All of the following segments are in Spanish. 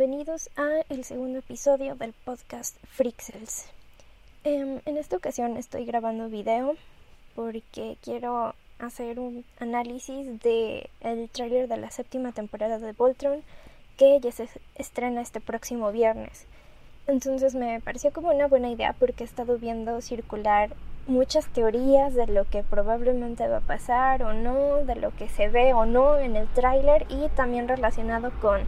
bienvenidos a el segundo episodio del podcast Freaksel's. Em, en esta ocasión estoy grabando video porque quiero hacer un análisis de el tráiler de la séptima temporada de Voltron que ya se estrena este próximo viernes. Entonces me pareció como una buena idea porque he estado viendo circular muchas teorías de lo que probablemente va a pasar o no, de lo que se ve o no en el tráiler y también relacionado con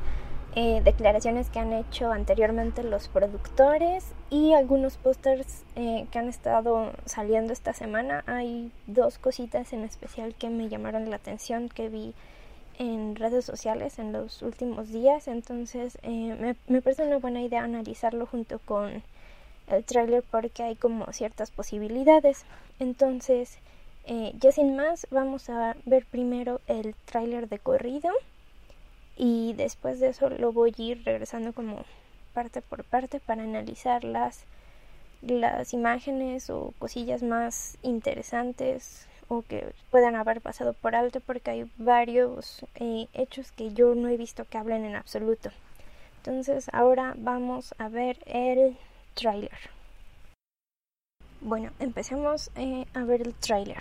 eh, declaraciones que han hecho anteriormente los productores y algunos pósters eh, que han estado saliendo esta semana. Hay dos cositas en especial que me llamaron la atención que vi en redes sociales en los últimos días, entonces eh, me, me parece una buena idea analizarlo junto con el tráiler porque hay como ciertas posibilidades. Entonces, ya sin más, vamos a ver primero el tráiler de corrido y después de eso lo voy a ir regresando como parte por parte para analizar las, las imágenes o cosillas más interesantes o que puedan haber pasado por alto porque hay varios eh, hechos que yo no he visto que hablen en absoluto. Entonces ahora vamos a ver el tráiler. Bueno, empecemos eh, a ver el tráiler.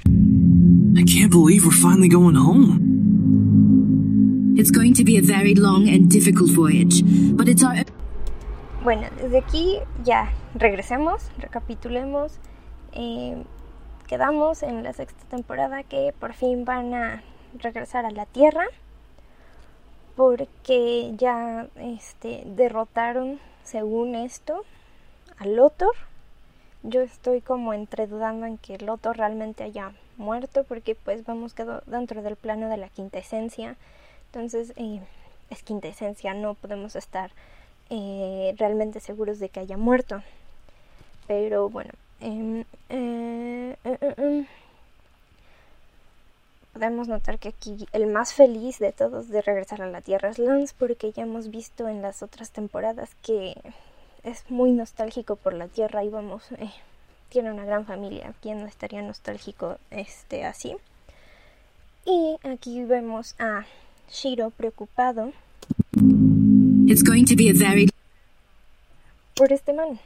I can't believe we're finally going home. It's going to be a very long and difficult voyage, but it's our... Bueno, desde aquí ya regresemos, recapitulemos. Eh, quedamos en la sexta temporada que por fin van a regresar a la Tierra porque ya este, derrotaron, según esto, a Lothor. Yo estoy como entre dudando en que Lothor realmente haya muerto porque pues vamos quedó dentro del plano de la quinta esencia entonces, eh, es quintesencia, no podemos estar eh, realmente seguros de que haya muerto. Pero bueno, em, eh, em, podemos notar que aquí el más feliz de todos de regresar a la Tierra es Lance, porque ya hemos visto en las otras temporadas que es muy nostálgico por la Tierra y vamos, tiene una gran familia. ¿Quién no estaría nostálgico este así? Y aquí vemos a Shiro preocupado por este man.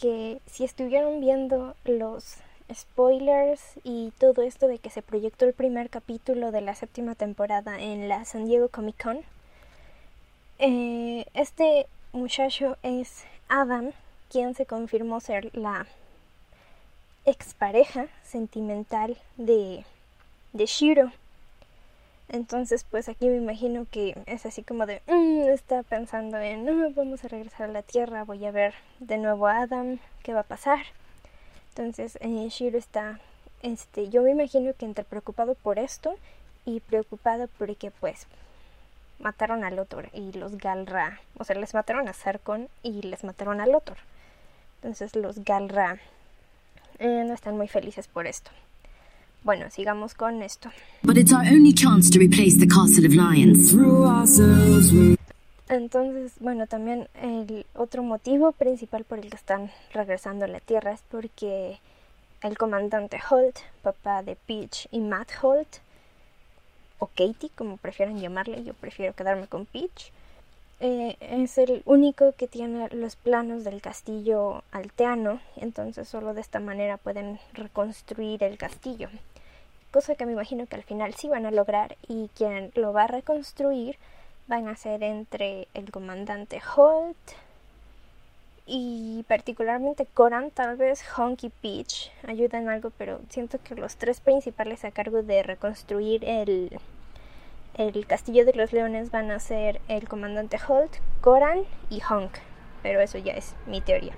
Que si estuvieron viendo los spoilers y todo esto de que se proyectó el primer capítulo de la séptima temporada en la San Diego Comic Con, eh, este muchacho es Adam, quien se confirmó ser la expareja sentimental de, de Shiro. Entonces, pues aquí me imagino que es así como de, mm, está pensando en, no, vamos a regresar a la Tierra, voy a ver de nuevo a Adam, ¿qué va a pasar? Entonces, eh, Shiro está, este, yo me imagino que entre preocupado por esto y preocupado porque, pues, mataron a Lothor y los Galra, o sea, les mataron a Sarkon y les mataron a Lothor. Entonces, los Galra eh, no están muy felices por esto. Bueno, sigamos con esto. Entonces, bueno, también el otro motivo principal por el que están regresando a la Tierra es porque el comandante Holt, papá de Peach y Matt Holt, o Katie, como prefieran llamarle, yo prefiero quedarme con Peach, eh, es el único que tiene los planos del castillo alteano, entonces solo de esta manera pueden reconstruir el castillo. Cosa que me imagino que al final sí van a lograr y quien lo va a reconstruir van a ser entre el comandante Holt y particularmente Coran, tal vez Honky Peach. Ayudan algo, pero siento que los tres principales a cargo de reconstruir el, el castillo de los leones van a ser el comandante Holt, Coran y Honk, pero eso ya es mi teoría.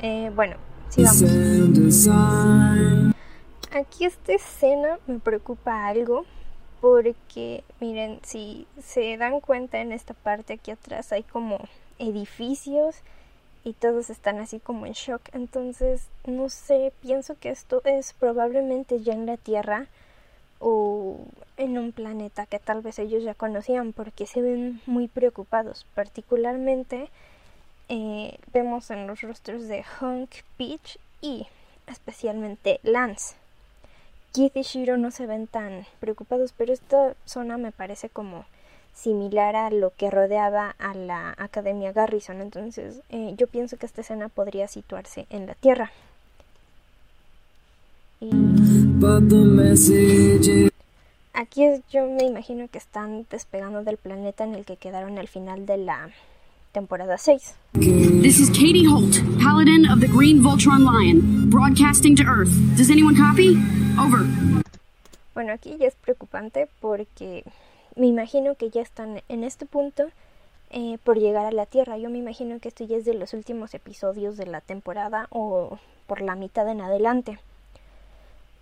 Eh, bueno, sigamos. Aquí esta escena me preocupa algo porque miren, si se dan cuenta en esta parte aquí atrás hay como edificios y todos están así como en shock. Entonces, no sé, pienso que esto es probablemente ya en la Tierra o en un planeta que tal vez ellos ya conocían porque se ven muy preocupados. Particularmente eh, vemos en los rostros de Hunk, Peach y especialmente Lance. Keith y Shiro no se ven tan preocupados, pero esta zona me parece como similar a lo que rodeaba a la Academia Garrison. Entonces eh, yo pienso que esta escena podría situarse en la Tierra. Aquí es, yo me imagino que están despegando del planeta en el que quedaron al final de la temporada 6. This is Katie Holt, Paladin of the Green Voltron Lion, broadcasting to Earth. Does anyone copy? Over. Bueno, aquí ya es preocupante porque me imagino que ya están en este punto eh, por llegar a la Tierra. Yo me imagino que esto ya es de los últimos episodios de la temporada o por la mitad en adelante.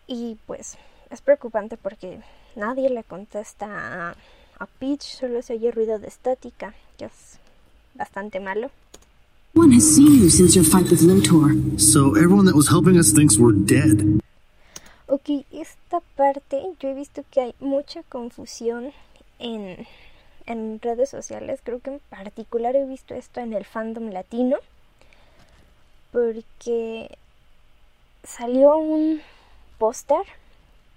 Y pues es preocupante porque nadie le contesta a, a Peach, solo se oye ruido de estática, que es bastante malo. One has seen you since your fight with Lotor. So everyone that was helping us thinks we're dead. Ok, esta parte yo he visto que hay mucha confusión en, en redes sociales. Creo que en particular he visto esto en el fandom latino. Porque salió un póster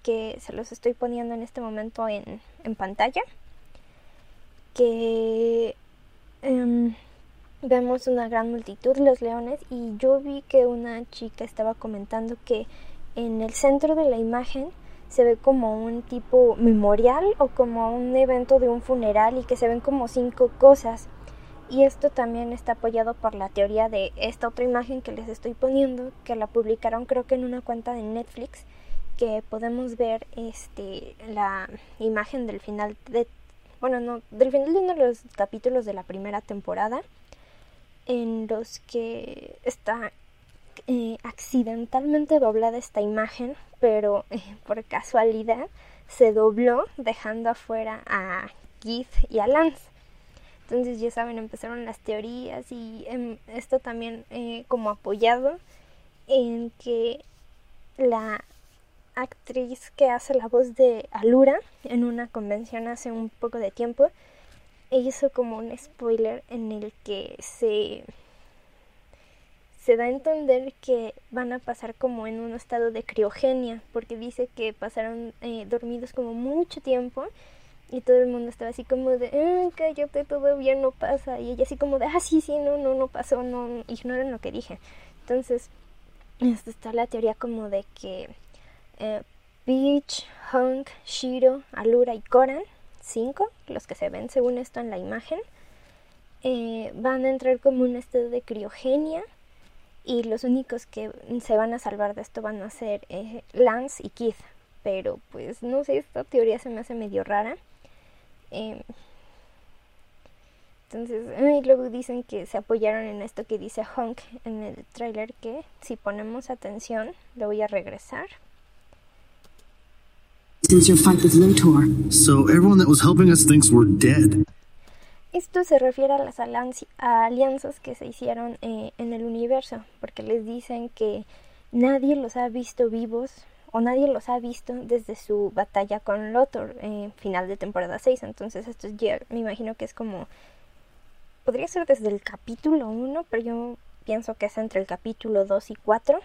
que se los estoy poniendo en este momento en, en pantalla. Que em, vemos una gran multitud, los leones, y yo vi que una chica estaba comentando que en el centro de la imagen se ve como un tipo memorial o como un evento de un funeral y que se ven como cinco cosas. Y esto también está apoyado por la teoría de esta otra imagen que les estoy poniendo, que la publicaron creo que en una cuenta de Netflix, que podemos ver este la imagen del final de bueno, no, del final de uno de los capítulos de la primera temporada en los que está eh, accidentalmente doblada esta imagen, pero eh, por casualidad se dobló dejando afuera a Keith y a Lance. Entonces ya saben, empezaron las teorías y em, esto también eh, como apoyado en que la actriz que hace la voz de Alura en una convención hace un poco de tiempo hizo como un spoiler en el que se se da a entender que van a pasar como en un estado de criogenia, porque dice que pasaron eh, dormidos como mucho tiempo y todo el mundo estaba así como de, ay, cállate, todavía no pasa, y ella así como de, ah, sí, sí, no, no, no pasó, no, ignoren lo que dije. Entonces, está la teoría como de que eh, Peach, Hunk, Shiro, Alura y Koran, cinco, los que se ven según esto en la imagen, eh, van a entrar como un estado de criogenia y los únicos que se van a salvar de esto van a ser eh, Lance y Keith. Pero pues no sé, esta teoría se me hace medio rara. Eh, entonces, y luego dicen que se apoyaron en esto que dice Honk en el tráiler que si ponemos atención, lo voy a regresar. Since your fight with Lotor. So everyone that was helping us thinks we're dead. Esto se refiere a las alianzas que se hicieron eh, en el universo, porque les dicen que nadie los ha visto vivos o nadie los ha visto desde su batalla con Lothar en final de temporada 6. Entonces esto ya me imagino que es como... Podría ser desde el capítulo 1, pero yo pienso que es entre el capítulo 2 y 4.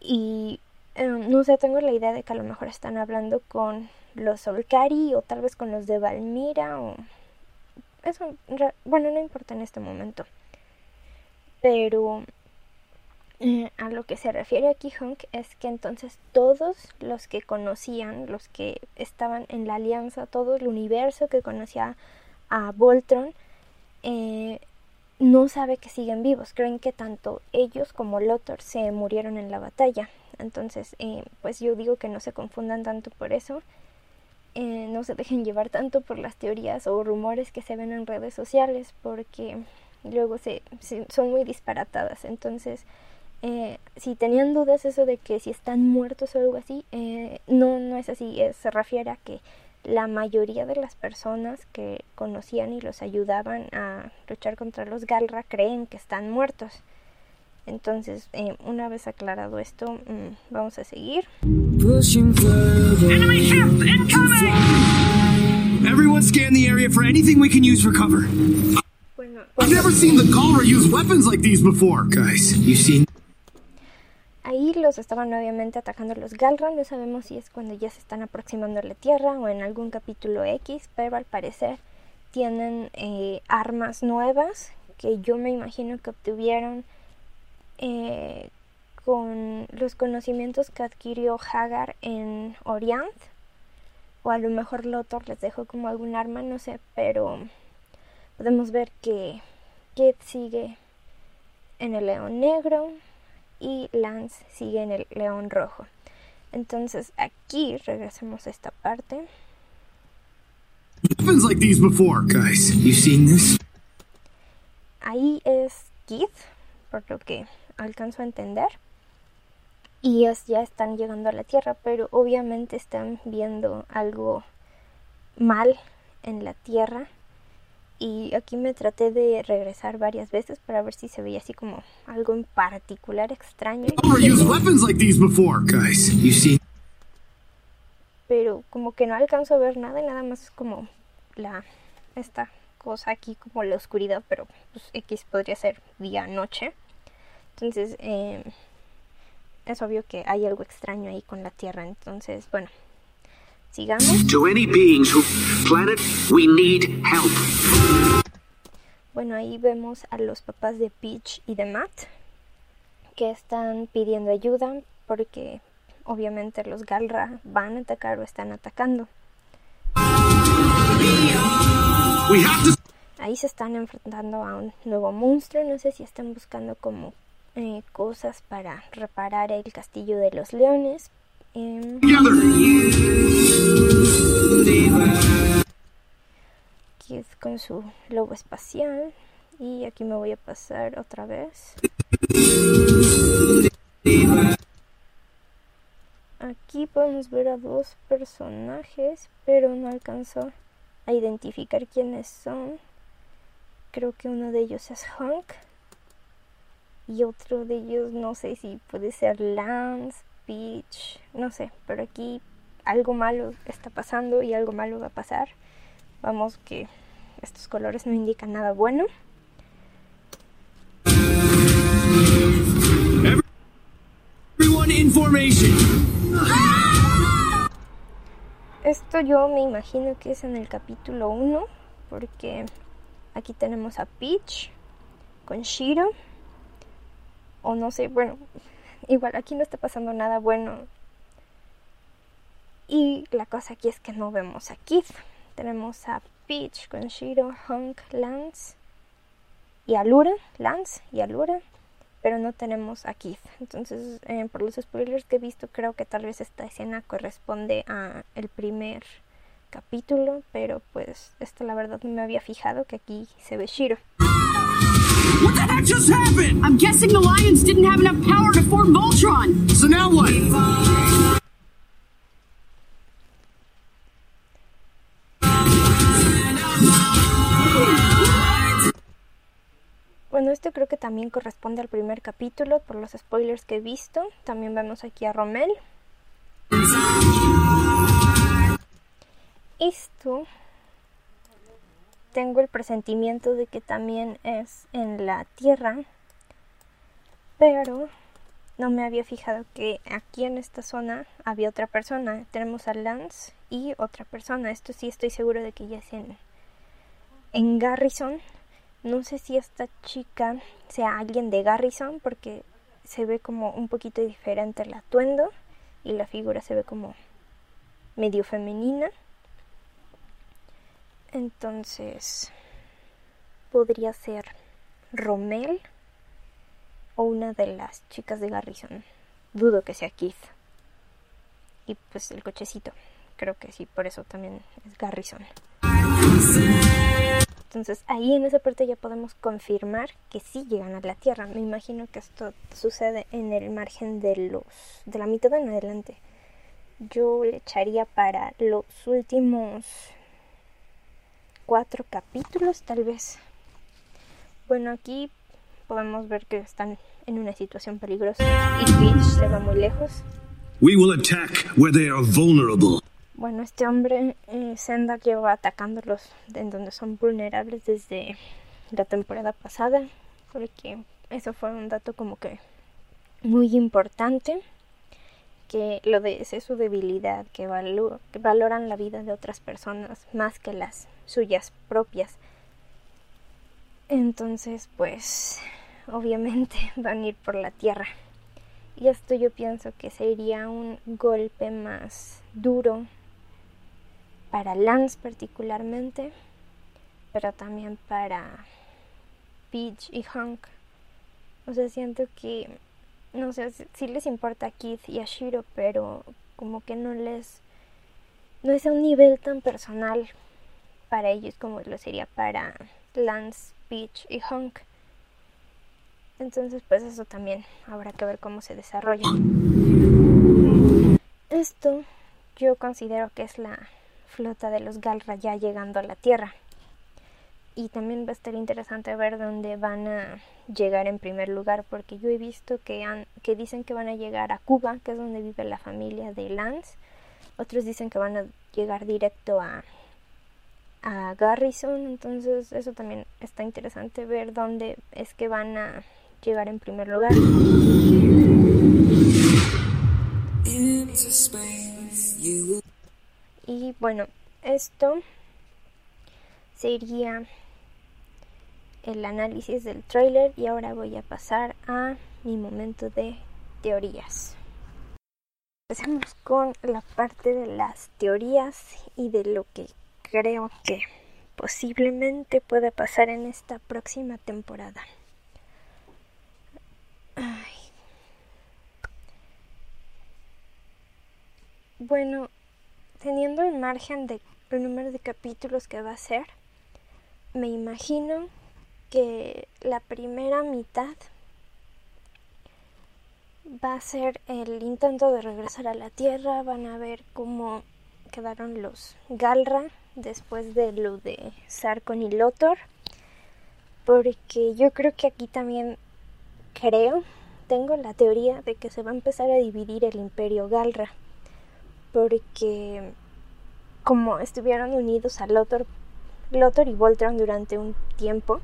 Y em, no sé, tengo la idea de que a lo mejor están hablando con los Solcari o tal vez con los de Valmira o eso, bueno, no importa en este momento. Pero eh, a lo que se refiere aquí Hunk es que entonces todos los que conocían, los que estaban en la alianza, todo el universo que conocía a Voltron, eh, no sabe que siguen vivos. Creen que tanto ellos como Lothar se murieron en la batalla. Entonces, eh, pues yo digo que no se confundan tanto por eso eh, no se dejen llevar tanto por las teorías o rumores que se ven en redes sociales porque luego se, son muy disparatadas. Entonces, eh, si tenían dudas eso de que si están muertos o algo así, eh, no, no es así. se refiere a que la mayoría de las personas que conocían y los ayudaban a luchar contra los Galra creen que están muertos. Entonces, eh, una vez aclarado esto, mmm, vamos a seguir. Enemy ship incoming! Everyone scan the area for anything we can use for cover. I've never seen the Galra use weapons like these before. Guys, you seen ahí los estaban obviamente atacando los Galran. No sabemos si es cuando ya se están aproximando a la Tierra o en algún capítulo X, pero al parecer tienen eh, armas nuevas que yo me imagino que obtuvieron eh, con los conocimientos que adquirió Hagar en Orient. O a lo mejor Lothar les dejó como algún arma, no sé, pero podemos ver que Kit sigue en el león negro y Lance sigue en el león rojo. Entonces aquí regresemos a esta parte. Weapons like these before. Guys, you seen this? Ahí es Keith, por lo que alcanzo a entender. Y ellos ya están llegando a la Tierra, pero obviamente están viendo algo mal en la Tierra. Y aquí me traté de regresar varias veces para ver si se veía así como algo en particular extraño. Never used weapons like these before. Guys, you seen pero como que no alcanzo a ver nada y nada más es como la esta cosa aquí como la oscuridad pero pues X podría ser día noche entonces eh, es obvio que hay algo extraño ahí con la tierra entonces bueno sigamos To any beings who planet, we need help. Bueno, ahí vemos a los papás de Peach y de Matt que están pidiendo ayuda porque obviamente los Galra van a atacar o están atacando. Ahí se están enfrentando a un nuevo monstruo. No sé si están buscando como eh, cosas para reparar el castillo de los leones. Together. aquí es con su lobo espacial. Y aquí me voy a pasar otra vez. Aquí podemos ver a dos personajes, pero no alcanzo a identificar quiénes son. Creo que uno de ellos es Hank. Y otro de ellos no sé si puede ser Lance, Peach, no sé, pero aquí algo malo está pasando y algo malo va a pasar. Vamos que estos colores no indican nada bueno. Esto yo me imagino que es en el capítulo 1, porque aquí tenemos a Peach con Shiro. O no sé, bueno, igual aquí no está pasando nada bueno. Y la cosa aquí es que no vemos a Keith. Tenemos a Peach con Shiro, Hunk, Lance y Alura, Lance y Alura, pero no tenemos a Keith. Entonces, eh, por los spoilers que he visto, creo que tal vez esta escena corresponde a el primer capítulo, pero pues esto la verdad no me había fijado que aquí se ve Shiro. What the heck just happened? I'm guessing the Lions didn't have enough power to form Voltron. So now what? Bueno, esto creo que también corresponde al primer capítulo por los spoilers que he visto. También vemos aquí a Romel. Esto tengo el presentimiento de que también es en la Tierra, pero no me había fijado que aquí en esta zona había otra persona. Tenemos a Lance y otra persona. Esto sí estoy seguro de que ya es en, en Garrison. No sé si esta chica sea alguien de Garrison porque se ve como un poquito diferente el atuendo y la figura se ve como medio femenina. Entonces podría ser Romel o una de las chicas de Garrison. Dudo que sea Keith. Y pues el cochecito. Creo que sí, por eso también es Garrison. Entonces ahí en esa parte ya podemos confirmar que sí llegan a la Tierra. Me imagino que esto sucede en el margen de los de la mitad en adelante. Yo le echaría para los últimos cuatro capítulos tal vez. Bueno, aquí podemos ver que están en una situación peligrosa y Peach se va muy lejos. We will attack where they are vulnerable. Bueno, este hombre, eh, Sendar, lleva atacándolos en donde son vulnerables desde la temporada pasada, porque eso fue un dato como que muy importante, que lo de es su debilidad, que, que valoran la vida de otras personas más que las suyas propias. Entonces, pues, obviamente van a ir por la tierra. Y esto yo pienso que sería un golpe más duro para Lance particularmente, pero también para Peach y Hank. O sea, siento que, no sé, si les importa a Keith y a Shiro, pero como que no les, no es a un nivel tan personal para ellos como lo sería para Lance, Peach y Hank. Entonces, pues eso también habrá que ver cómo se desarrolla. Esto yo considero que es la flota de los Galra ya llegando a la Tierra. Y también va a estar interesante ver dónde van a llegar en primer lugar, porque yo he visto que, han, que dicen que van a llegar a Cuba, que es donde vive la familia de Lance. Otros dicen que van a llegar directo a, a Garrison, entonces eso también está interesante ver dónde es que van a llegar en primer lugar. Y bueno, esto sería el análisis del trailer y ahora voy a pasar a mi momento de teorías. Empezamos con la parte de las teorías y de lo que creo que posiblemente pueda pasar en esta próxima temporada. Bueno, teniendo el margen de el número de capítulos que va a ser, me imagino que la primera mitad va a ser el intento de regresar a la Tierra, van a ver cómo quedaron los Galra después de lo de Sarkon y Lotor, porque yo creo que aquí también creo, tengo la teoría de que se va a empezar a dividir el imperio Galra, porque como estuvieron unidos a Lothar, Lothar y Voltron durante un tiempo,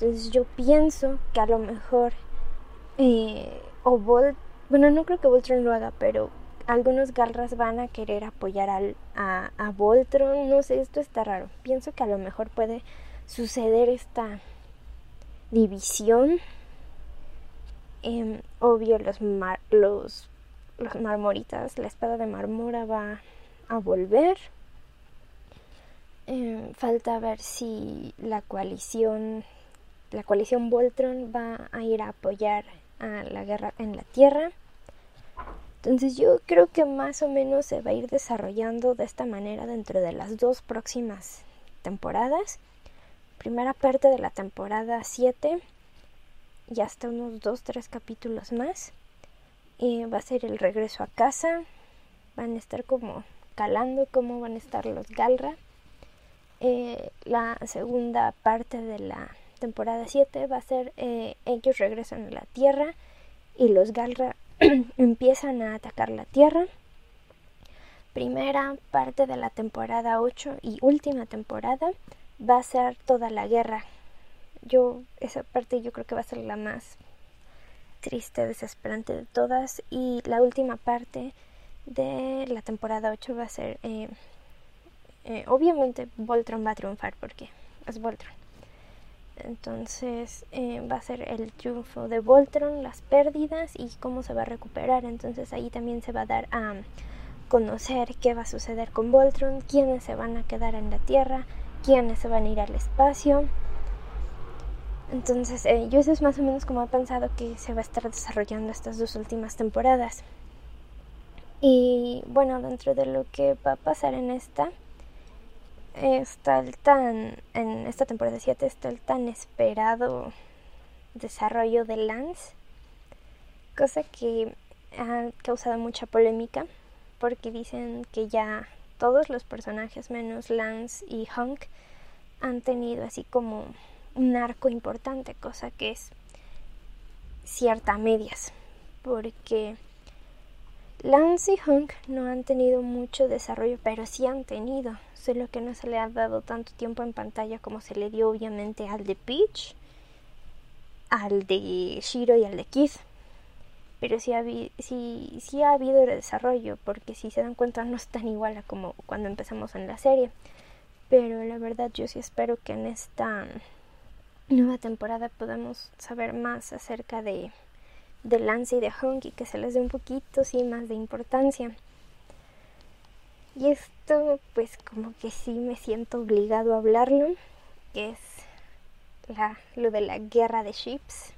entonces yo pienso que a lo mejor eh, o Volt, bueno no creo que Voltron lo haga, pero algunos Galras van a querer apoyar a, a Voltron, no sé, esto está raro. Pienso que a lo mejor puede suceder esta división. Em, obvio los, los, los marmoritas, la espada de marmora va a volver. Eh, falta ver si la coalición, la coalición Voltron va a ir a apoyar a la guerra en la Tierra. Entonces yo creo que más o menos se va a ir desarrollando de esta manera dentro de las dos próximas temporadas. Primera parte de la temporada 7 y hasta unos 2-3 capítulos más. Y va a ser el regreso a casa. Van a estar como calando cómo van a estar los Galra eh, la segunda parte de la temporada 7 va a ser eh, ellos regresan a la Tierra y los Galra empiezan a atacar la Tierra. Primera parte de la temporada 8 y última temporada va a ser toda la guerra. Yo, esa parte yo creo que va a ser la más triste, desesperante de todas. Y la última parte de la temporada 8 va a ser eh, eh, obviamente Voltron va a triunfar porque es Voltron. Entonces eh, va a ser el triunfo de Voltron, las pérdidas y cómo se va a recuperar. Entonces ahí también se va a dar a conocer qué va a suceder con Voltron, quiénes se van a quedar en la Tierra, quiénes se van a ir al espacio. Entonces eh, yo eso es más o menos como he pensado que se va a estar desarrollando estas dos últimas temporadas. Y bueno, dentro de lo que va a pasar en esta, está el tan, en esta temporada 7 está el tan esperado desarrollo de Lance, cosa que ha causado mucha polémica porque dicen que ya todos los personajes menos Lance y Hunk han tenido así como un arco importante, cosa que es cierta a medias, porque Lance y Hunk no han tenido mucho desarrollo, pero sí han tenido, solo que no se le ha dado tanto tiempo en pantalla como se le dio obviamente al de Peach, al de Shiro y al de Keith. pero sí ha, sí, sí ha habido desarrollo, porque si se dan cuenta no es tan igual a como cuando empezamos en la serie. Pero la verdad yo sí espero que en esta nueva temporada podamos saber más acerca de, de Lance y de Honky, que se les dé un poquito sí más de importancia. Y esto pues como que sí me siento obligado a hablarlo, que es la, lo de la guerra de ships.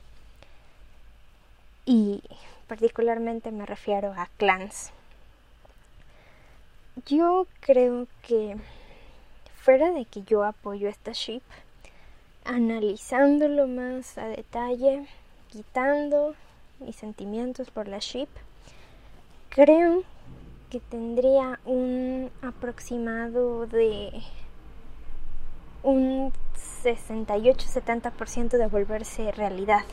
Y particularmente me refiero a clans. Yo creo que fuera de que yo apoyo esta ship, analizándolo más a detalle, quitando mis sentimientos por la ship, creo que tendría un aproximado de un 68-70% de volverse realidad.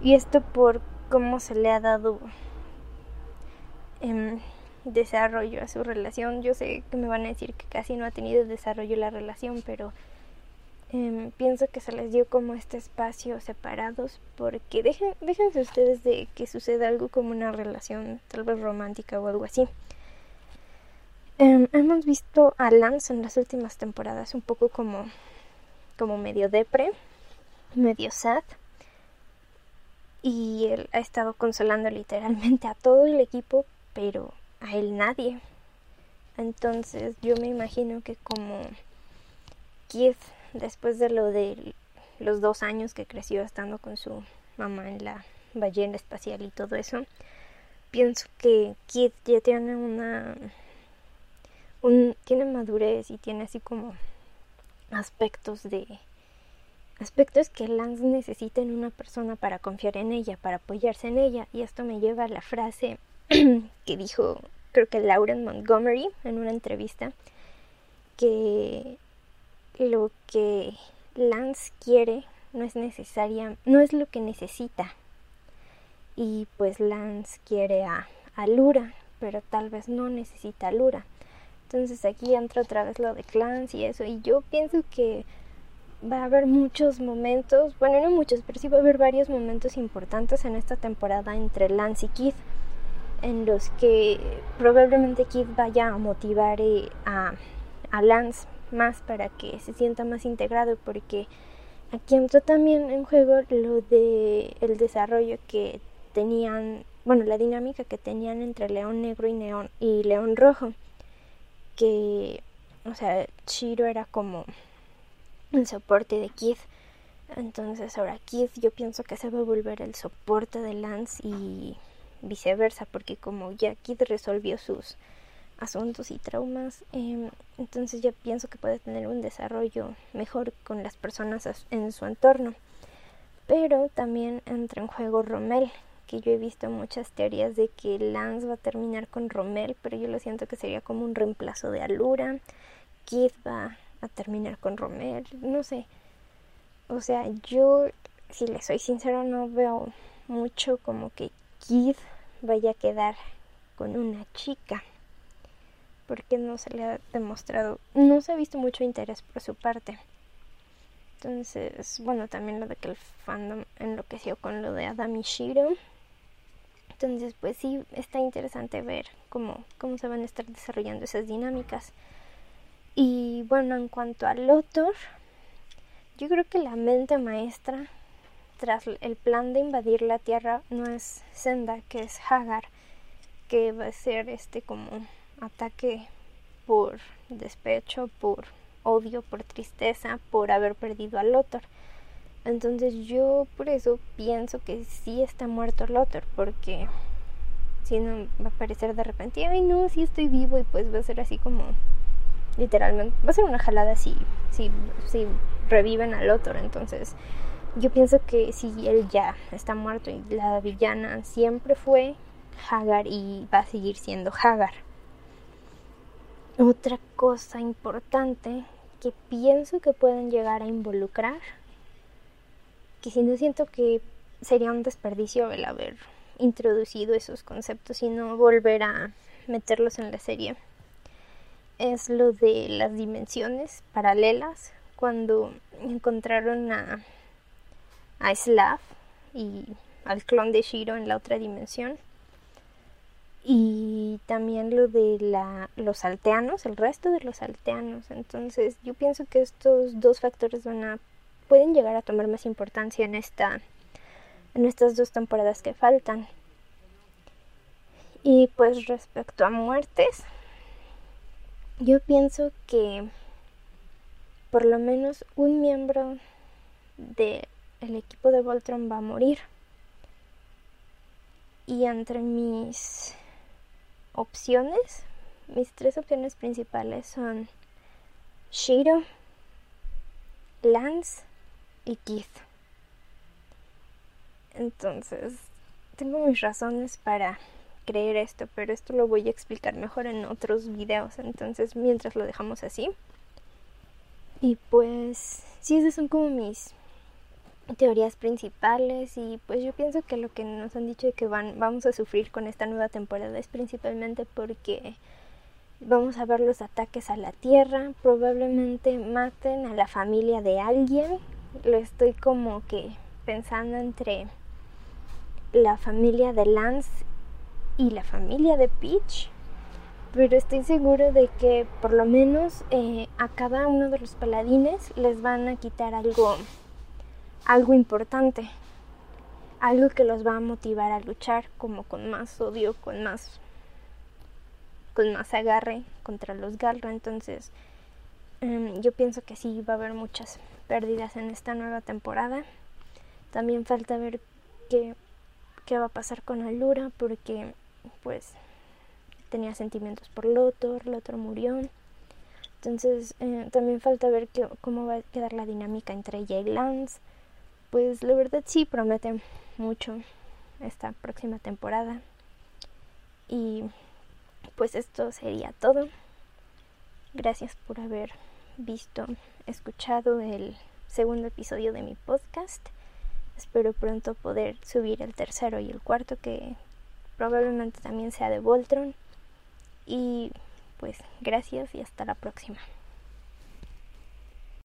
Y esto por cómo se le ha dado em, desarrollo a su relación. Yo sé que me van a decir que casi no ha tenido desarrollo la relación, pero em, pienso que se les dio como este espacio separados porque dejen, déjense ustedes de que suceda algo como una relación tal vez romántica o algo así. Em, hemos visto a Lance en las últimas temporadas un poco como, como medio depre, medio sad y él ha estado consolando literalmente a todo el equipo, pero a él nadie. Entonces yo me imagino que como Keith, después de lo de los dos años que creció estando con su mamá en la ballena espacial y todo eso, pienso que Keith ya tiene una un, tiene madurez y tiene así como aspectos de aspectos que Lance necesita en una persona para confiar en ella, para apoyarse en ella. Y esto me lleva a la frase que dijo, creo que Lauren Montgomery en una entrevista, que lo que Lance quiere no es necesaria, no es lo que necesita. Y pues Lance quiere a, a Lura, pero tal vez no necesita a Lura. Entonces aquí entra otra vez lo de clans y eso. Y yo pienso que va a haber muchos momentos, bueno, no muchos, pero sí va a haber varios momentos importantes en esta temporada entre Lance y Keith, en los que probablemente Keith vaya a motivar eh, a, a Lance más para que se sienta más integrado, porque aquí entró también en juego lo de el desarrollo que tenían, bueno, la dinámica que tenían entre León Negro y León, y León Rojo, que, o sea, Chiro era como el soporte de Keith. Entonces ahora Keith yo pienso que se va a volver el soporte de Lance y viceversa, porque como ya Keith resolvió sus asuntos y traumas, em, entonces yo pienso que puede tener un desarrollo mejor con las personas en su entorno. Pero también entra en juego Rommel, que yo he visto muchas teorías de que Lance va a terminar con Rommel, pero yo lo siento que sería como un reemplazo de Alura. Keith va a terminar con Romer, no sé. O sea, yo, si le soy sincero, no veo mucho como que Kid vaya a quedar con una chica. Porque no se le ha demostrado, no se ha visto mucho interés por su parte. Entonces, bueno, también lo de que el fandom enloqueció con lo de Adam y Shiro. Entonces, pues sí, está interesante ver cómo, cómo se van a estar desarrollando esas dinámicas. Y bueno, en cuanto al Lotor, yo creo que la mente maestra tras el plan de invadir la Tierra no es Senda, que es Hagar, que va a ser este como ataque por despecho, por odio, por tristeza, por haber perdido a Lothar. Entonces yo por eso pienso que sí está muerto Lothar, porque si no va a aparecer de repente, ay no, sí estoy vivo y pues va a ser así como literalmente va a ser una jalada si, si, si reviven al otro. Entonces, yo pienso que si él ya está muerto y la villana siempre fue Hagar y va a seguir siendo Hagar. Otra cosa importante que pienso que pueden llegar a involucrar, que si no siento que sería un desperdicio el haber introducido esos conceptos y no volver a meterlos en la serie es lo de las dimensiones paralelas cuando encontraron a, a Slav y al clon de Shiro en la otra dimensión. Y también lo de la, los alteanos, el resto de los alteanos. Entonces yo pienso que estos dos factores van a, pueden llegar a tomar más importancia en, esta, en estas dos temporadas que faltan. Y pues respecto a muertes, yo pienso que por lo menos un miembro del equipo de Voltron va a morir. Y entre mis opciones, mis tres opciones principales son Shiro, Lance y Keith. Entonces, tengo mis razones para creer esto, pero esto lo voy a explicar mejor en otros videos, entonces mientras lo dejamos así. Y pues, sí, esas son como mis teorías principales y pues yo pienso que lo que nos han dicho de que van, vamos a sufrir con esta nueva temporada es principalmente porque vamos a ver los ataques a la tierra, probablemente maten a la familia de alguien, lo estoy como que pensando entre la familia de Lance y la familia de Peach. Pero estoy seguro de que por lo menos eh, a cada uno de los paladines les van a quitar algo, algo importante. Algo que los va a motivar a luchar como con más odio, con más con más agarre contra los Galra. Entonces, em, yo pienso que sí va a haber muchas pérdidas en esta nueva temporada. También falta ver qué, qué va a pasar con Alura, porque pues tenía sentimientos por Lothar, Lothar murió. Entonces eh, también falta ver cómo va a quedar la dinámica entre ella y Lance. Pues la verdad sí promete mucho esta próxima temporada. Y pues esto sería todo. Gracias por haber visto, escuchado el segundo episodio de mi podcast. Espero pronto poder subir el tercero y el cuarto que probablemente también sea de Voltron. Y pues gracias y hasta la próxima.